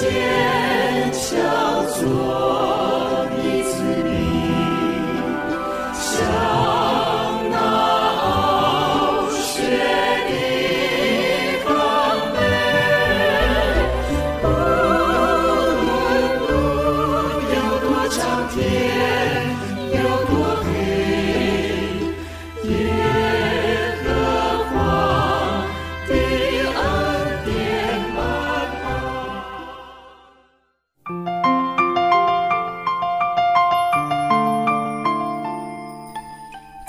坚强做。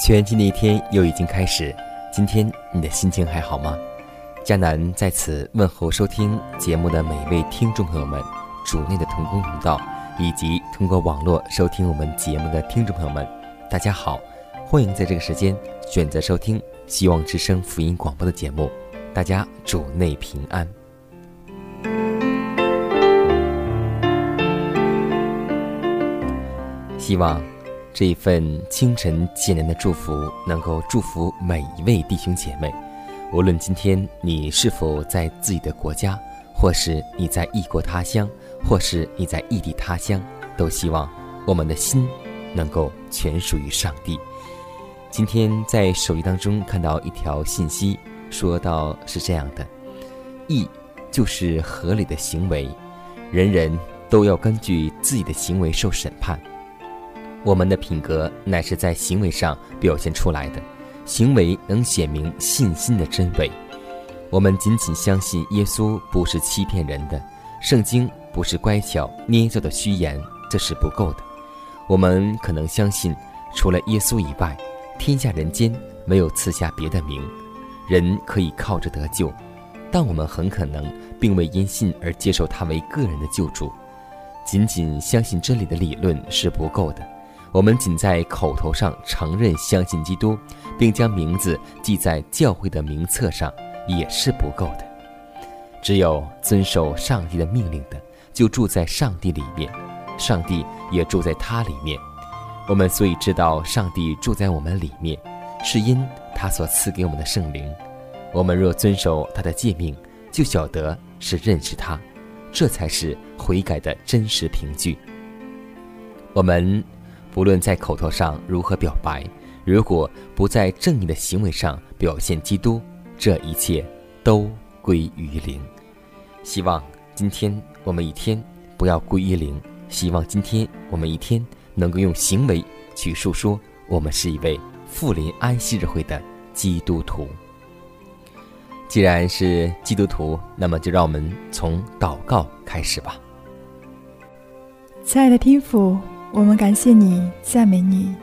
全新的一天又已经开始，今天你的心情还好吗？江南在此问候收听节目的每一位听众朋友们，主内的同工同道，以及通过网络收听我们节目的听众朋友们，大家好，欢迎在这个时间选择收听希望之声福音广播的节目，大家主内平安。希望。这一份清晨简单的祝福，能够祝福每一位弟兄姐妹。无论今天你是否在自己的国家，或是你在异国他乡，或是你在异地他乡，都希望我们的心能够全属于上帝。今天在手机当中看到一条信息，说到是这样的：义就是合理的行为，人人都要根据自己的行为受审判。我们的品格乃是在行为上表现出来的，行为能显明信心的真伪。我们仅仅相信耶稣不是欺骗人的，圣经不是乖巧捏造的虚言，这是不够的。我们可能相信，除了耶稣以外，天下人间没有赐下别的名，人可以靠着得救。但我们很可能并未因信而接受他为个人的救主。仅仅相信真理的理论是不够的。我们仅在口头上承认相信基督，并将名字记在教会的名册上，也是不够的。只有遵守上帝的命令的，就住在上帝里面，上帝也住在他里面。我们所以知道上帝住在我们里面，是因他所赐给我们的圣灵。我们若遵守他的诫命，就晓得是认识他，这才是悔改的真实凭据。我们。无论在口头上如何表白，如果不在正义的行为上表现基督，这一切都归于零。希望今天我们一天不要归于零，希望今天我们一天能够用行为去述说我们是一位富林安息日会的基督徒。既然是基督徒，那么就让我们从祷告开始吧。亲爱的天父。我们感谢你，赞美你，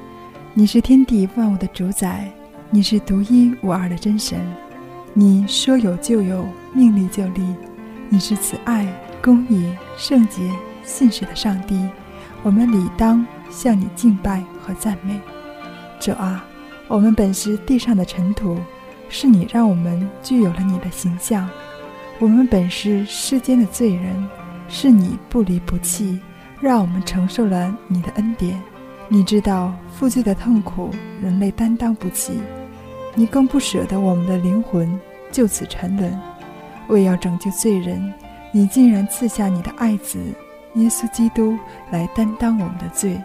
你是天地万物的主宰，你是独一无二的真神，你说有就有，命立就立，你是慈爱、公义、圣洁、信实的上帝，我们理当向你敬拜和赞美。主啊，我们本是地上的尘土，是你让我们具有了你的形象；我们本是世间的罪人，是你不离不弃。让我们承受了你的恩典，你知道负罪的痛苦，人类担当不起，你更不舍得我们的灵魂就此沉沦。为要拯救罪人，你竟然赐下你的爱子耶稣基督来担当我们的罪，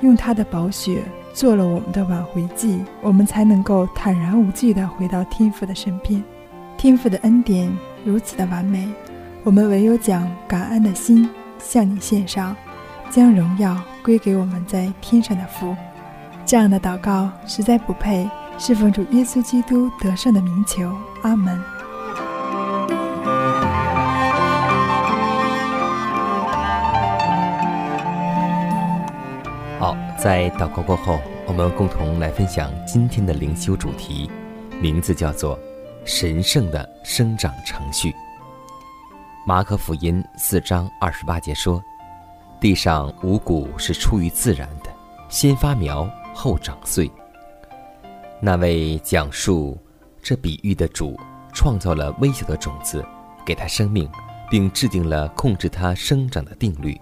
用他的宝血做了我们的挽回祭，我们才能够坦然无惧地回到天父的身边。天父的恩典如此的完美，我们唯有将感恩的心向你献上。将荣耀归给我们在天上的父，这样的祷告实在不配，侍奉主耶稣基督得胜的名求，阿门。好，在祷告过后，我们共同来分享今天的灵修主题，名字叫做“神圣的生长程序”。马可福音四章二十八节说：“地上五谷是出于自然的，先发苗，后长穗。”那位讲述这比喻的主，创造了微小的种子，给它生命，并制定了控制它生长的定律。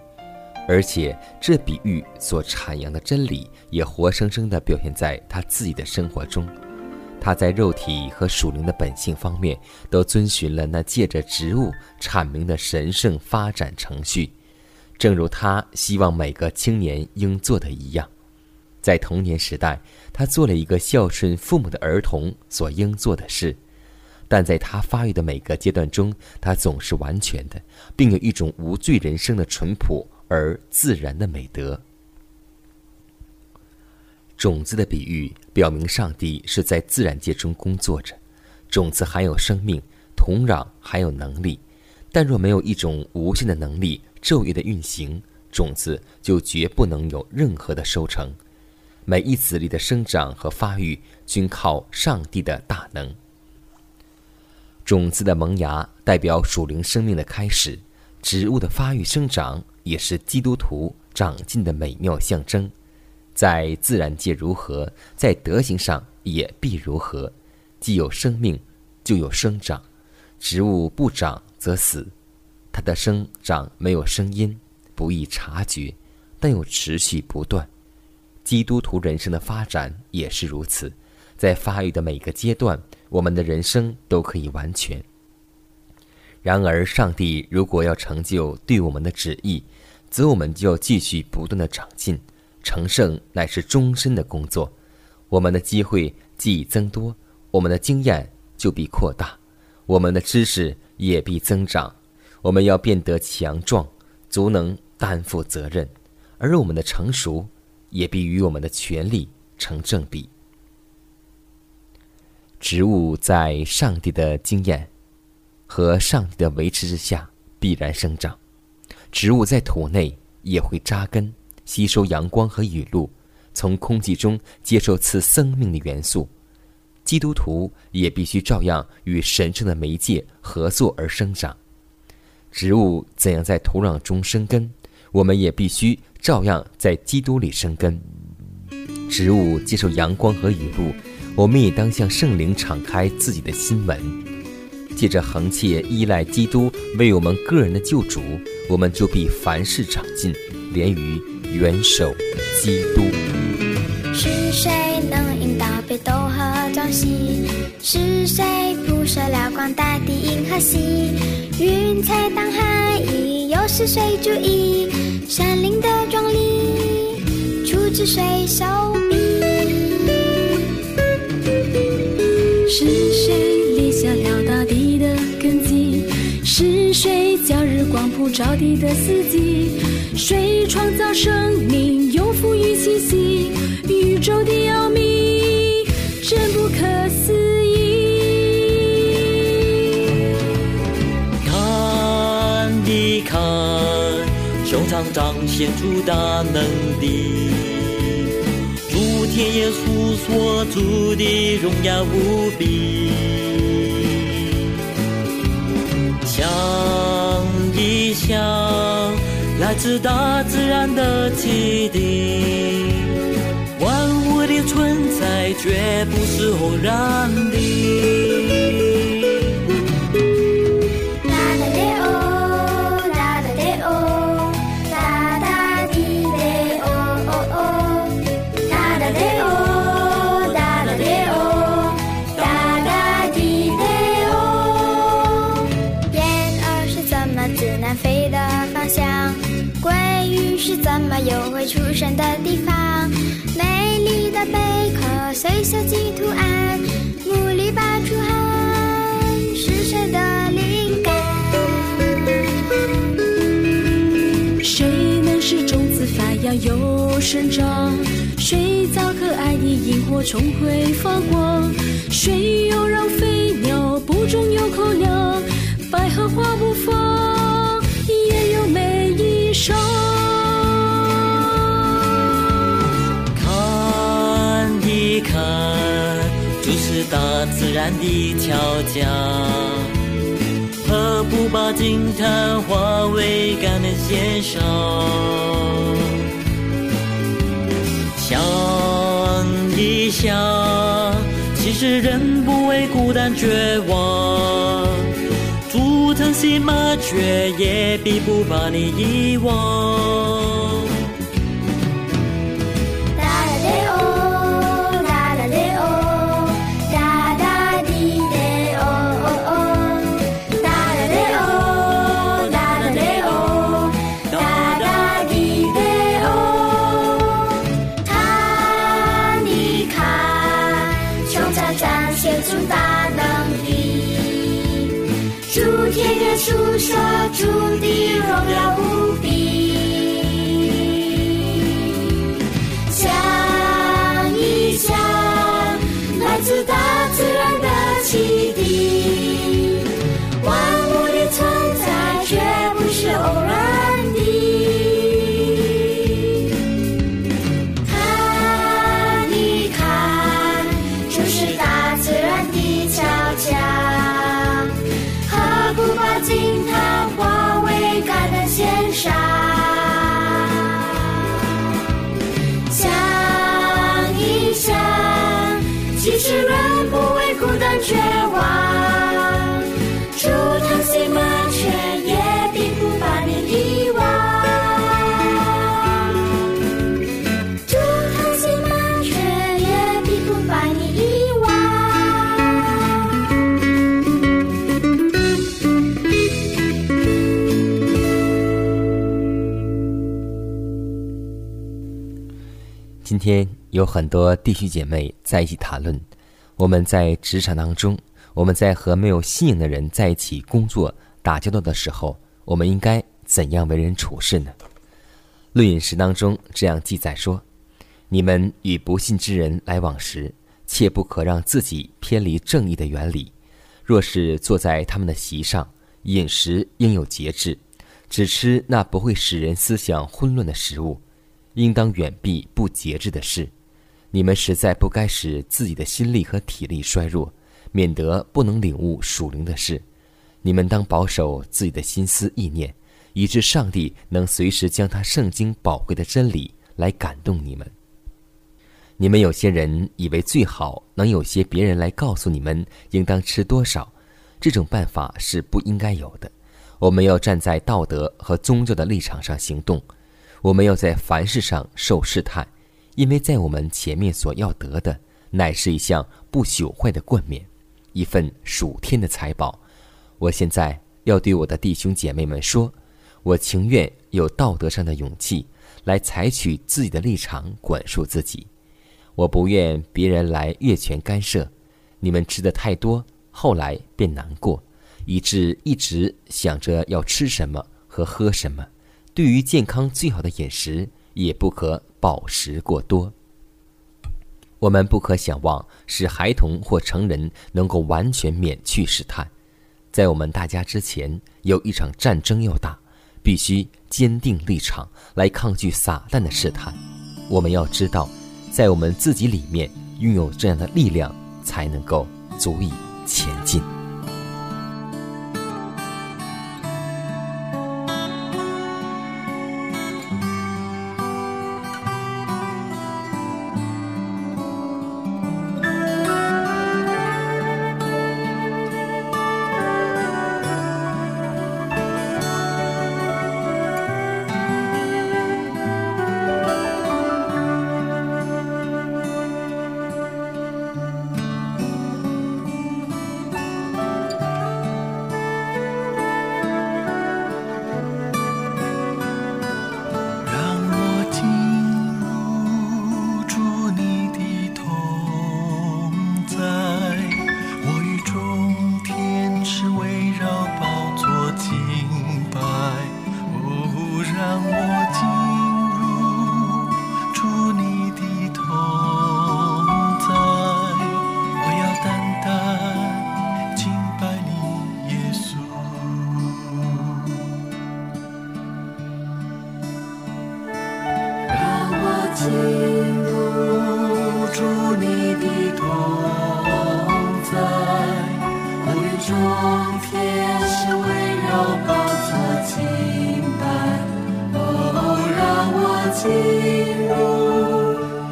而且，这比喻所阐扬的真理，也活生生地表现在他自己的生活中。他在肉体和属灵的本性方面，都遵循了那借着植物阐明的神圣发展程序，正如他希望每个青年应做的一样。在童年时代，他做了一个孝顺父母的儿童所应做的事；但在他发育的每个阶段中，他总是完全的，并有一种无罪人生的淳朴而自然的美德。种子的比喻表明，上帝是在自然界中工作着。种子含有生命，土壤含有能力，但若没有一种无限的能力昼夜的运行，种子就绝不能有任何的收成。每一籽粒的生长和发育均靠上帝的大能。种子的萌芽代表属灵生命的开始，植物的发育生长也是基督徒长进的美妙象征。在自然界如何，在德行上也必如何。既有生命，就有生长。植物不长则死，它的生长没有声音，不易察觉，但又持续不断。基督徒人生的发展也是如此，在发育的每个阶段，我们的人生都可以完全。然而，上帝如果要成就对我们的旨意，则我们就要继续不断的长进。成圣乃是终身的工作，我们的机会既增多，我们的经验就必扩大，我们的知识也必增长。我们要变得强壮，足能担负责任，而我们的成熟也必与我们的权利成正比。植物在上帝的经验和上帝的维持之下必然生长，植物在土内也会扎根。吸收阳光和雨露，从空气中接受赐生命的元素。基督徒也必须照样与神圣的媒介合作而生长。植物怎样在土壤中生根，我们也必须照样在基督里生根。植物接受阳光和雨露，我们也当向圣灵敞开自己的心门，借着恒切依赖基督为我们个人的救主，我们就必凡事长进，连于。元首基督，是谁能引导北斗和朝夕？是谁铺设了广大的银河系？云彩当海，又是谁注意山林的壮丽？出自谁手笔？是谁立下了大地的根基？是谁叫日光普照地的四季？谁创造生命，又赋予气息？宇宙的奥秘彰显出大能力，诸天耶稣所住的荣耀无比。想一想。来自大自然的启迪，万物的存在绝不是偶然的。的贝壳，随小鸡图案，努力拔出汗，是谁的灵感？谁能使种子发芽又生长？谁造可爱的萤火虫会发光？谁又让飞鸟不中有口粮？百合花不放，也有美衣裳。大自然的调教。何不把惊叹化为感恩献上？想一想，其实人不会孤单绝望。竹藤心麻雀也必不把你遗忘。诉说主的荣耀无比，想一想，来自大自然的启迪，其实人不会孤单绝望，竹藤心麻雀也并不把你遗忘。竹藤心麻雀也并不把你遗忘。今天有很多弟兄姐妹在一起谈论，我们在职场当中，我们在和没有信仰的人在一起工作打交道的时候，我们应该怎样为人处事呢？论饮食当中这样记载说：“你们与不信之人来往时，切不可让自己偏离正义的原理。若是坐在他们的席上，饮食应有节制，只吃那不会使人思想混乱的食物。”应当远避不节制的事，你们实在不该使自己的心力和体力衰弱，免得不能领悟属灵的事。你们当保守自己的心思意念，以致上帝能随时将他圣经宝贵的真理来感动你们。你们有些人以为最好能有些别人来告诉你们应当吃多少，这种办法是不应该有的。我们要站在道德和宗教的立场上行动。我们要在凡事上受试探，因为在我们前面所要得的，乃是一项不朽坏的冠冕，一份属天的财宝。我现在要对我的弟兄姐妹们说，我情愿有道德上的勇气，来采取自己的立场管束自己。我不愿别人来越权干涉。你们吃的太多，后来便难过，以致一直想着要吃什么和喝什么。对于健康最好的饮食，也不可饱食过多。我们不可想望使孩童或成人能够完全免去试探。在我们大家之前，有一场战争要打，必须坚定立场来抗拒撒旦的试探。我们要知道，在我们自己里面拥有这样的力量，才能够足以前进。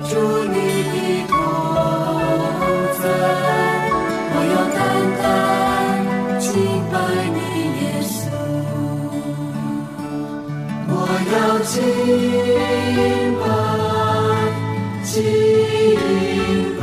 主你的同在，我要单单敬拜你耶稣。我要敬拜，敬拜。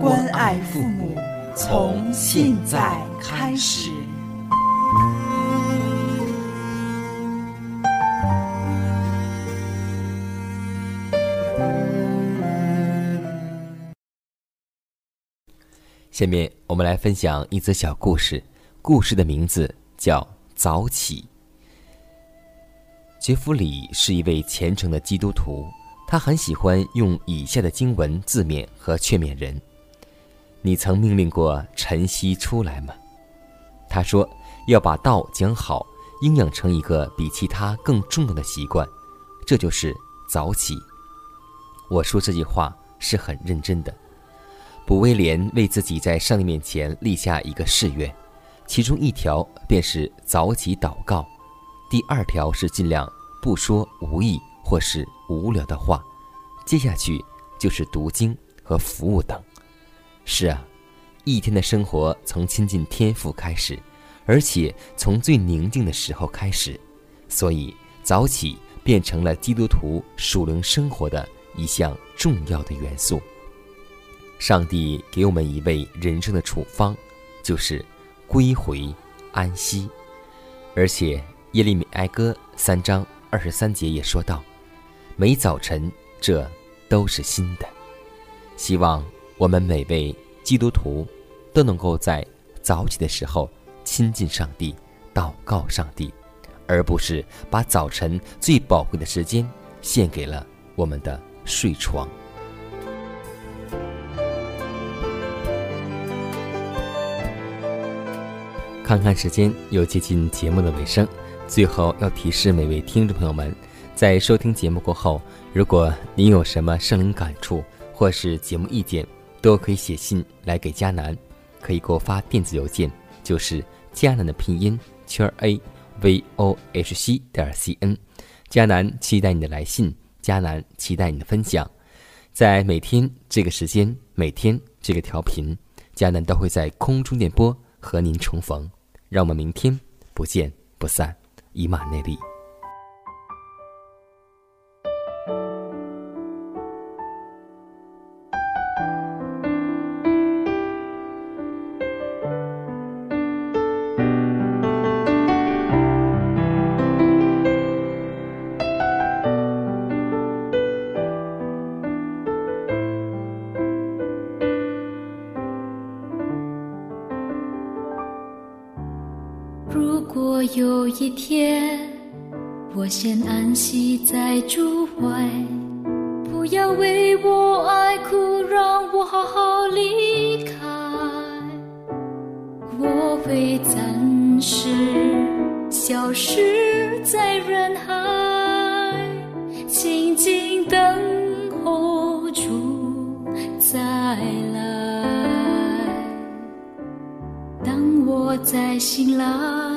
关爱父母，从现在开始。下面我们来分享一则小故事，故事的名字叫《早起》。杰弗里是一位虔诚的基督徒，他很喜欢用以下的经文字面和劝勉人：“你曾命令过晨曦出来吗？”他说：“要把道讲好，应养成一个比其他更重要的习惯，这就是早起。”我说这句话是很认真的。卜威廉为自己在上帝面前立下一个誓愿，其中一条便是早起祷告，第二条是尽量不说无益或是无聊的话，接下去就是读经和服务等。是啊，一天的生活从亲近天父开始，而且从最宁静的时候开始，所以早起变成了基督徒属灵生活的一项重要的元素。上帝给我们一位人生的处方，就是归回安息。而且耶利米哀歌三章二十三节也说道：“每早晨这都是新的。”希望我们每位基督徒都能够在早起的时候亲近上帝、祷告上帝，而不是把早晨最宝贵的时间献给了我们的睡床。看看时间，又接近节目的尾声。最后要提示每位听众朋友们，在收听节目过后，如果您有什么圣灵感触或是节目意见，都可以写信来给迦南，可以给我发电子邮件，就是迦南的拼音圈 a v o h c 点 c n。迦南期待你的来信，迦南期待你的分享。在每天这个时间，每天这个调频，迦南都会在空中电波。和您重逢，让我们明天不见不散，以马内利。有一天，我先安息在主怀，不要为我爱哭，让我好好离开。我会暂时消失在人海，静静等候主再来。当我再醒来。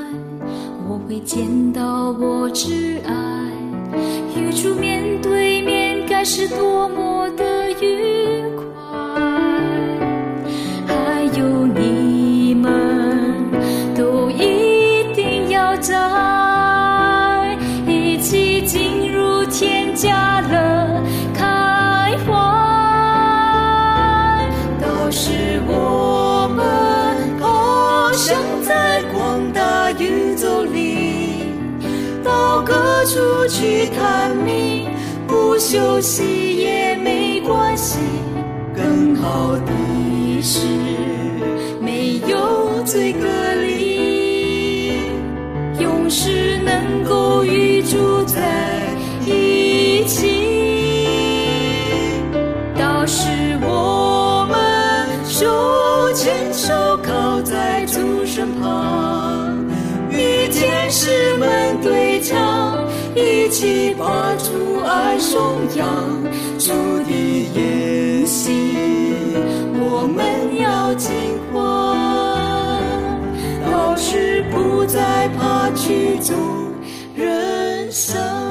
会见到我挚爱，与主面对面，该是多么的出去探秘，不休息也没关系。更好的是没有罪隔离，永世能够与主在一起把主爱颂扬，主的言行，我们要尽欢，老师不再怕曲终人散。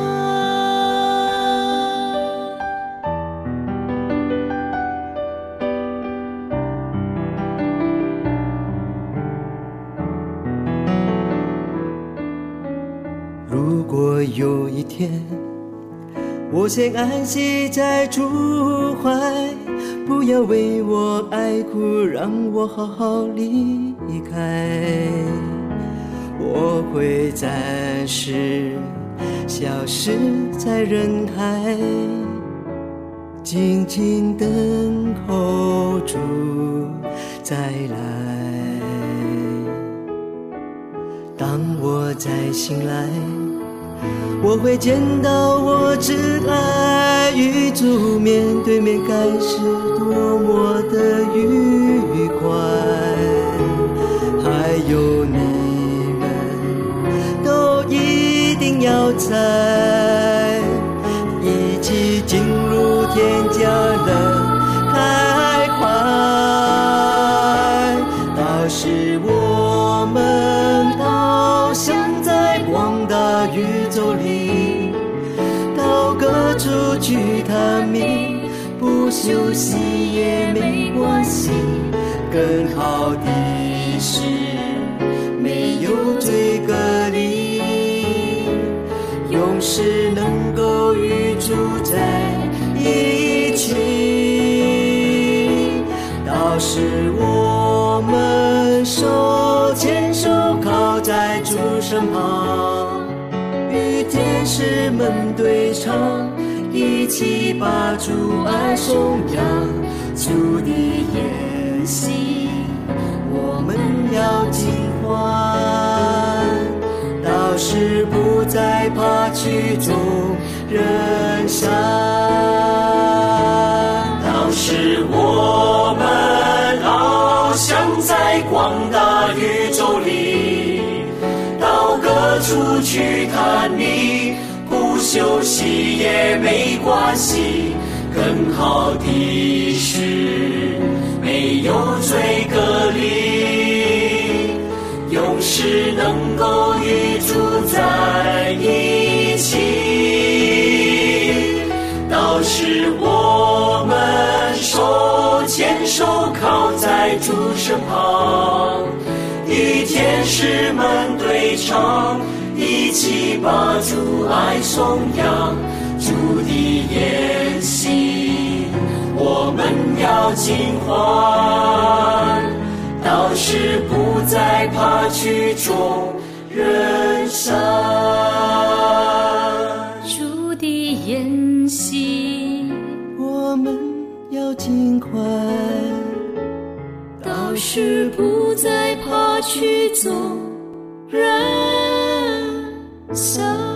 我先安息在主怀，不要为我爱哭，让我好好离开。我会暂时消失在人海，静静等候主再来。当我再醒来，我会见到我挚爱与主面对面，该是多么的愉快。还有你们，都一定要在一起进入天家更好的是没有罪隔离，永世能够与主在一起。到时我们手牵手靠在主身旁，与天使们对唱，一起把主爱颂扬。主的言行，要尽欢。到时不再怕曲终人散。到时我们翱翔在广大宇宙里，到各处去探你，不休息也没关系。更好的是没有罪隔离，是能够与主在一起。到时我们手牵手靠在主身旁，与天使们对唱，一起把主爱颂扬。主的言行，我们要尽欢，到时不再怕曲终人散。主的言行，我们要尽快，到时不再怕曲终人散。